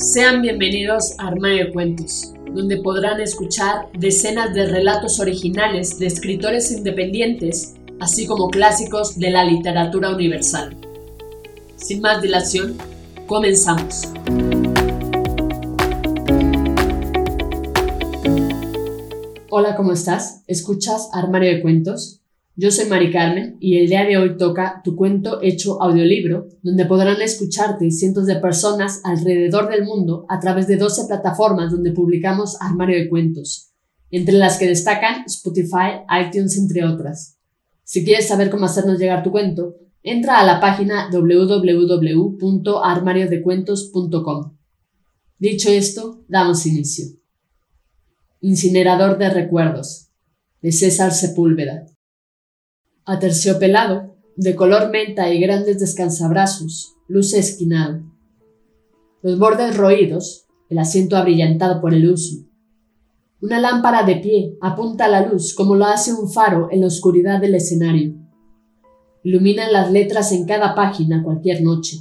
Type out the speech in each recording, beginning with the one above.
Sean bienvenidos a Armario de Cuentos, donde podrán escuchar decenas de relatos originales de escritores independientes, así como clásicos de la literatura universal. Sin más dilación, comenzamos. Hola, ¿cómo estás? ¿Escuchas Armario de Cuentos? Yo soy Mari Carmen y el día de hoy toca tu cuento hecho audiolibro, donde podrán escucharte cientos de personas alrededor del mundo a través de 12 plataformas donde publicamos Armario de Cuentos, entre las que destacan Spotify, iTunes, entre otras. Si quieres saber cómo hacernos llegar tu cuento, entra a la página www.armariodecuentos.com. Dicho esto, damos inicio. Incinerador de recuerdos, de César Sepúlveda aterciopelado, de color menta y grandes descansabrazos, luce esquinado. Los bordes roídos, el asiento abrillantado por el uso. Una lámpara de pie apunta la luz como lo hace un faro en la oscuridad del escenario. Iluminan las letras en cada página cualquier noche.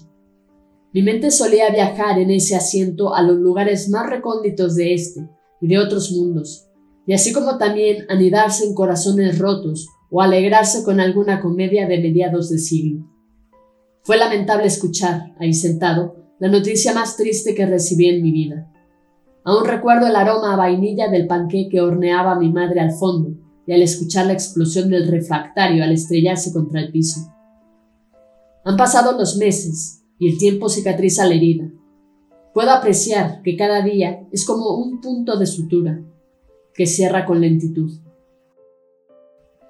Mi mente solía viajar en ese asiento a los lugares más recónditos de este y de otros mundos, y así como también anidarse en corazones rotos o alegrarse con alguna comedia de mediados de siglo. Fue lamentable escuchar, ahí sentado, la noticia más triste que recibí en mi vida. Aún recuerdo el aroma a vainilla del panqué que horneaba mi madre al fondo y al escuchar la explosión del refractario al estrellarse contra el piso. Han pasado los meses y el tiempo cicatriza la herida. Puedo apreciar que cada día es como un punto de sutura que cierra con lentitud.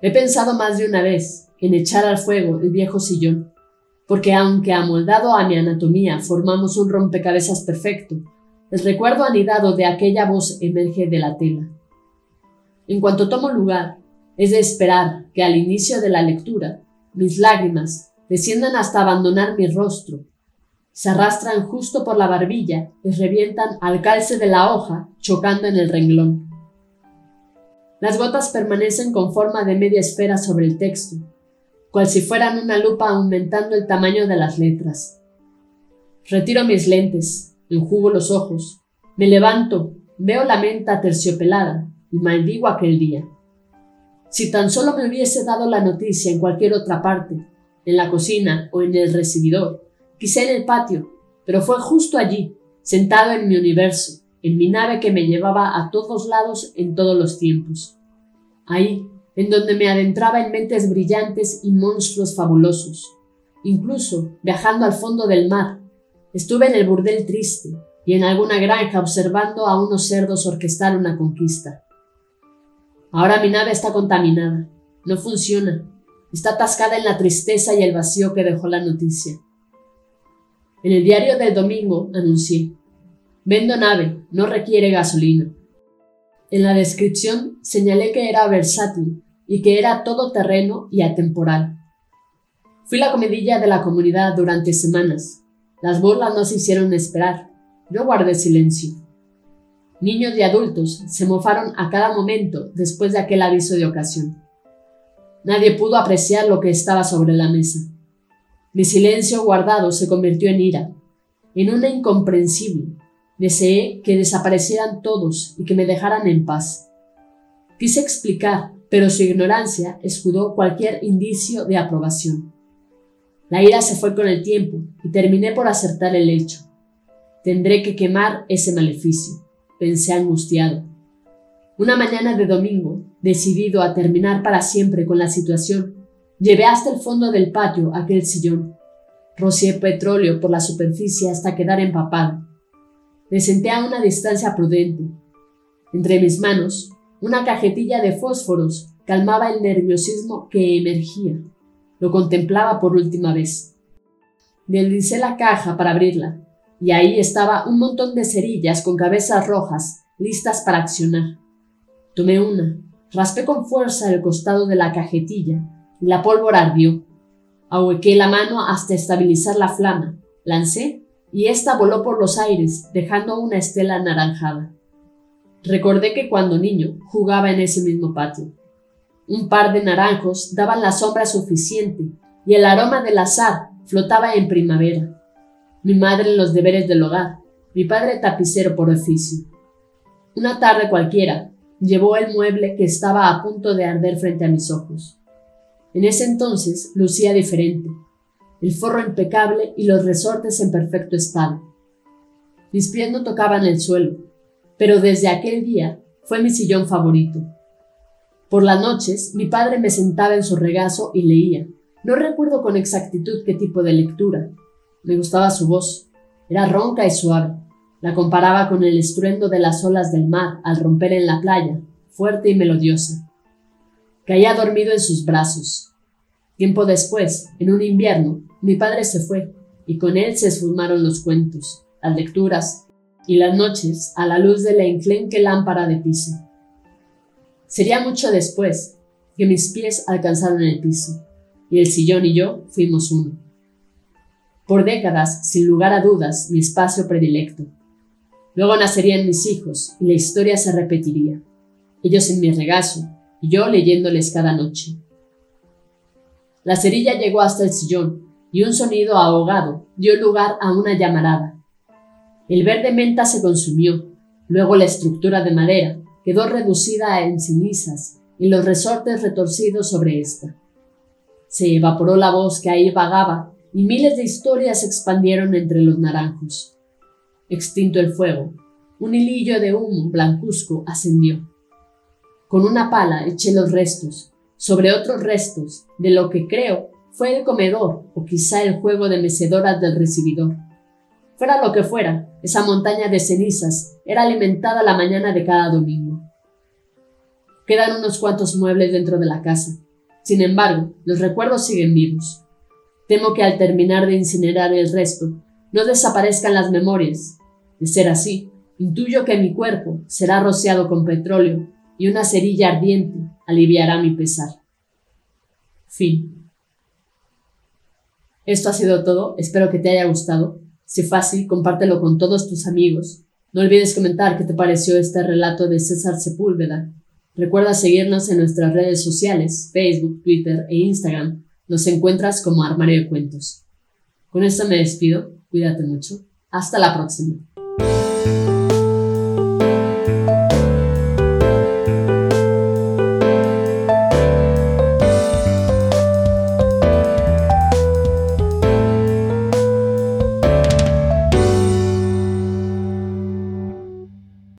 He pensado más de una vez en echar al fuego el viejo sillón, porque aunque amoldado a mi anatomía formamos un rompecabezas perfecto, el recuerdo anidado de aquella voz emerge de la tela. En cuanto tomo lugar, es de esperar que al inicio de la lectura mis lágrimas desciendan hasta abandonar mi rostro, se arrastran justo por la barbilla y revientan al calce de la hoja chocando en el renglón. Las gotas permanecen con forma de media esfera sobre el texto, cual si fueran una lupa aumentando el tamaño de las letras. Retiro mis lentes, enjugo los ojos, me levanto, veo la menta terciopelada y maldigo aquel día. Si tan solo me hubiese dado la noticia en cualquier otra parte, en la cocina o en el recibidor, quizá en el patio, pero fue justo allí, sentado en mi universo, en mi nave que me llevaba a todos lados en todos los tiempos. Ahí, en donde me adentraba en mentes brillantes y monstruos fabulosos. Incluso, viajando al fondo del mar, estuve en el burdel triste y en alguna granja observando a unos cerdos orquestar una conquista. Ahora mi nave está contaminada, no funciona, está atascada en la tristeza y el vacío que dejó la noticia. En el diario del domingo anuncié, Vendo nave, no requiere gasolina. En la descripción señalé que era versátil y que era todoterreno y atemporal. Fui la comedilla de la comunidad durante semanas. Las burlas no se hicieron esperar. Yo guardé silencio. Niños y adultos se mofaron a cada momento después de aquel aviso de ocasión. Nadie pudo apreciar lo que estaba sobre la mesa. Mi silencio guardado se convirtió en ira, en una incomprensible, Deseé que desaparecieran todos y que me dejaran en paz. Quise explicar, pero su ignorancia escudó cualquier indicio de aprobación. La ira se fue con el tiempo y terminé por acertar el hecho. Tendré que quemar ese maleficio, pensé angustiado. Una mañana de domingo, decidido a terminar para siempre con la situación, llevé hasta el fondo del patio aquel sillón. Rocié petróleo por la superficie hasta quedar empapado me senté a una distancia prudente. Entre mis manos, una cajetilla de fósforos calmaba el nerviosismo que emergía. Lo contemplaba por última vez. Deslicé la caja para abrirla, y ahí estaba un montón de cerillas con cabezas rojas, listas para accionar. Tomé una, raspé con fuerza el costado de la cajetilla, y la pólvora ardió. Ahuequé la mano hasta estabilizar la flama, lancé y ésta voló por los aires, dejando una estela anaranjada. Recordé que cuando niño jugaba en ese mismo patio. Un par de naranjos daban la sombra suficiente y el aroma del azar flotaba en primavera. Mi madre en los deberes del hogar mi padre tapicero por oficio. Una tarde cualquiera, llevó el mueble que estaba a punto de arder frente a mis ojos. En ese entonces lucía diferente, el forro impecable y los resortes en perfecto estado. Mis pies no tocaban el suelo, pero desde aquel día fue mi sillón favorito. Por las noches mi padre me sentaba en su regazo y leía. No recuerdo con exactitud qué tipo de lectura. Me gustaba su voz. Era ronca y suave. La comparaba con el estruendo de las olas del mar al romper en la playa, fuerte y melodiosa. Caía dormido en sus brazos. Tiempo después, en un invierno, mi padre se fue, y con él se esfumaron los cuentos, las lecturas y las noches a la luz de la enclenque lámpara de piso. Sería mucho después que mis pies alcanzaron el piso, y el sillón y yo fuimos uno. Por décadas, sin lugar a dudas, mi espacio predilecto. Luego nacerían mis hijos y la historia se repetiría. Ellos en mi regazo y yo leyéndoles cada noche. La cerilla llegó hasta el sillón y un sonido ahogado dio lugar a una llamarada. El verde menta se consumió, luego la estructura de madera quedó reducida en cenizas y los resortes retorcidos sobre ésta. Se evaporó la voz que ahí vagaba y miles de historias se expandieron entre los naranjos. Extinto el fuego, un hilillo de humo blancuzco ascendió. Con una pala eché los restos, sobre otros restos, de lo que creo fue el comedor o quizá el juego de mecedoras del recibidor. Fuera lo que fuera, esa montaña de cenizas era alimentada la mañana de cada domingo. Quedan unos cuantos muebles dentro de la casa. Sin embargo, los recuerdos siguen vivos. Temo que al terminar de incinerar el resto, no desaparezcan las memorias. De ser así, intuyo que mi cuerpo será rociado con petróleo y una cerilla ardiente aliviará mi pesar. Fin. Esto ha sido todo, espero que te haya gustado. Si fácil, compártelo con todos tus amigos. No olvides comentar qué te pareció este relato de César Sepúlveda. Recuerda seguirnos en nuestras redes sociales, Facebook, Twitter e Instagram. Nos encuentras como Armario de Cuentos. Con esto me despido. Cuídate mucho. Hasta la próxima.